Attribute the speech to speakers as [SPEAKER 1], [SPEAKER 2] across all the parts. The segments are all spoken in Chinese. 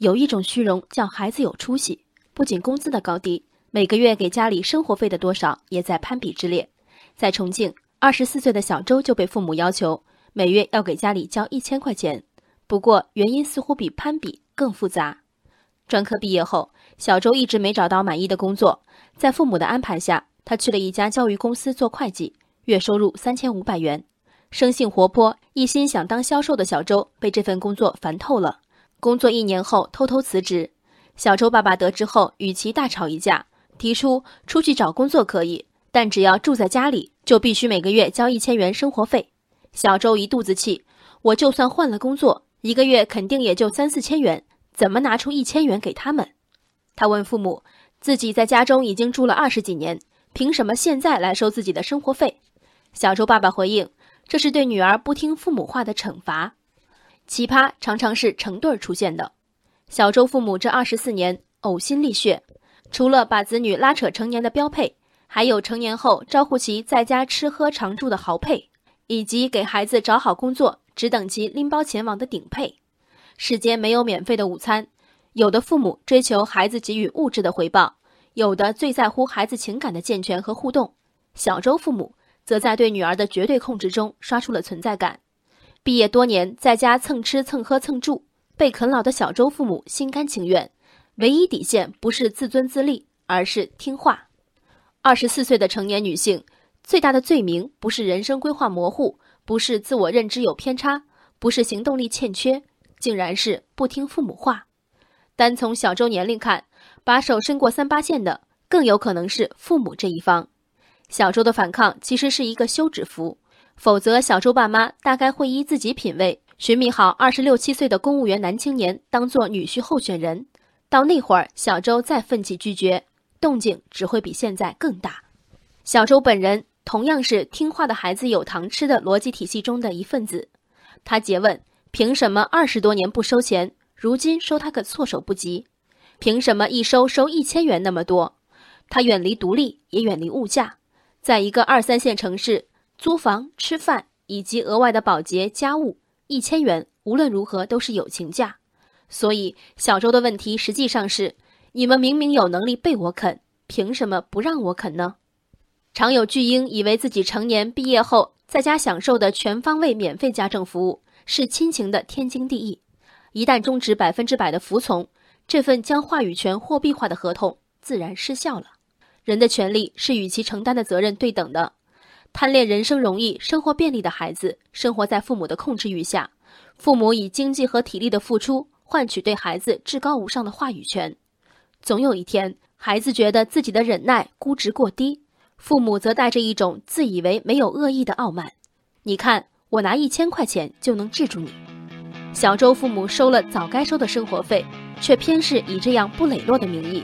[SPEAKER 1] 有一种虚荣叫孩子有出息，不仅工资的高低，每个月给家里生活费的多少也在攀比之列。在重庆，二十四岁的小周就被父母要求每月要给家里交一千块钱。不过原因似乎比攀比更复杂。专科毕业后，小周一直没找到满意的工作，在父母的安排下，他去了一家教育公司做会计，月收入三千五百元。生性活泼、一心想当销售的小周被这份工作烦透了。工作一年后，偷偷辞职。小周爸爸得知后，与其大吵一架，提出出去找工作可以，但只要住在家里，就必须每个月交一千元生活费。小周一肚子气：我就算换了工作，一个月肯定也就三四千元，怎么拿出一千元给他们？他问父母：自己在家中已经住了二十几年，凭什么现在来收自己的生活费？小周爸爸回应。这是对女儿不听父母话的惩罚。奇葩常常是成对儿出现的。小周父母这二十四年呕心沥血，除了把子女拉扯成年的标配，还有成年后招呼其在家吃喝常住的豪配，以及给孩子找好工作，只等其拎包前往的顶配。世间没有免费的午餐，有的父母追求孩子给予物质的回报，有的最在乎孩子情感的健全和互动。小周父母。则在对女儿的绝对控制中刷出了存在感。毕业多年，在家蹭吃蹭喝蹭住，被啃老的小周父母心甘情愿。唯一底线不是自尊自立，而是听话。二十四岁的成年女性，最大的罪名不是人生规划模糊，不是自我认知有偏差，不是行动力欠缺，竟然是不听父母话。单从小周年龄看，把手伸过三八线的，更有可能是父母这一方。小周的反抗其实是一个休止符，否则小周爸妈大概会依自己品味寻觅好二十六七岁的公务员男青年当做女婿候选人。到那会儿，小周再奋起拒绝，动静只会比现在更大。小周本人同样是听话的孩子有糖吃的逻辑体系中的一份子。他诘问：凭什么二十多年不收钱，如今收他个措手不及？凭什么一收收一千元那么多？他远离独立，也远离物价。在一个二三线城市，租房、吃饭以及额外的保洁、家务，一千元无论如何都是友情价。所以小周的问题实际上是：你们明明有能力被我啃，凭什么不让我啃呢？常有巨婴以为自己成年毕业后在家享受的全方位免费家政服务是亲情的天经地义，一旦终止百分之百的服从，这份将话语权货币化的合同自然失效了。人的权利是与其承担的责任对等的。贪恋人生容易、生活便利的孩子，生活在父母的控制欲下，父母以经济和体力的付出换取对孩子至高无上的话语权。总有一天，孩子觉得自己的忍耐估值过低，父母则带着一种自以为没有恶意的傲慢：“你看，我拿一千块钱就能治住你。”小周父母收了早该收的生活费，却偏是以这样不磊落的名义。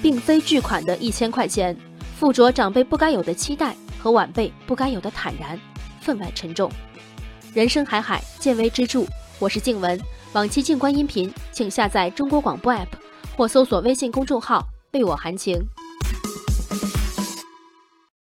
[SPEAKER 1] 并非巨款的一千块钱，附着长辈不该有的期待和晚辈不该有的坦然，分外沉重。人生海海，见微知著。我是静文，往期静观音频，请下载中国广播 app 或搜索微信公众号“为我含情”。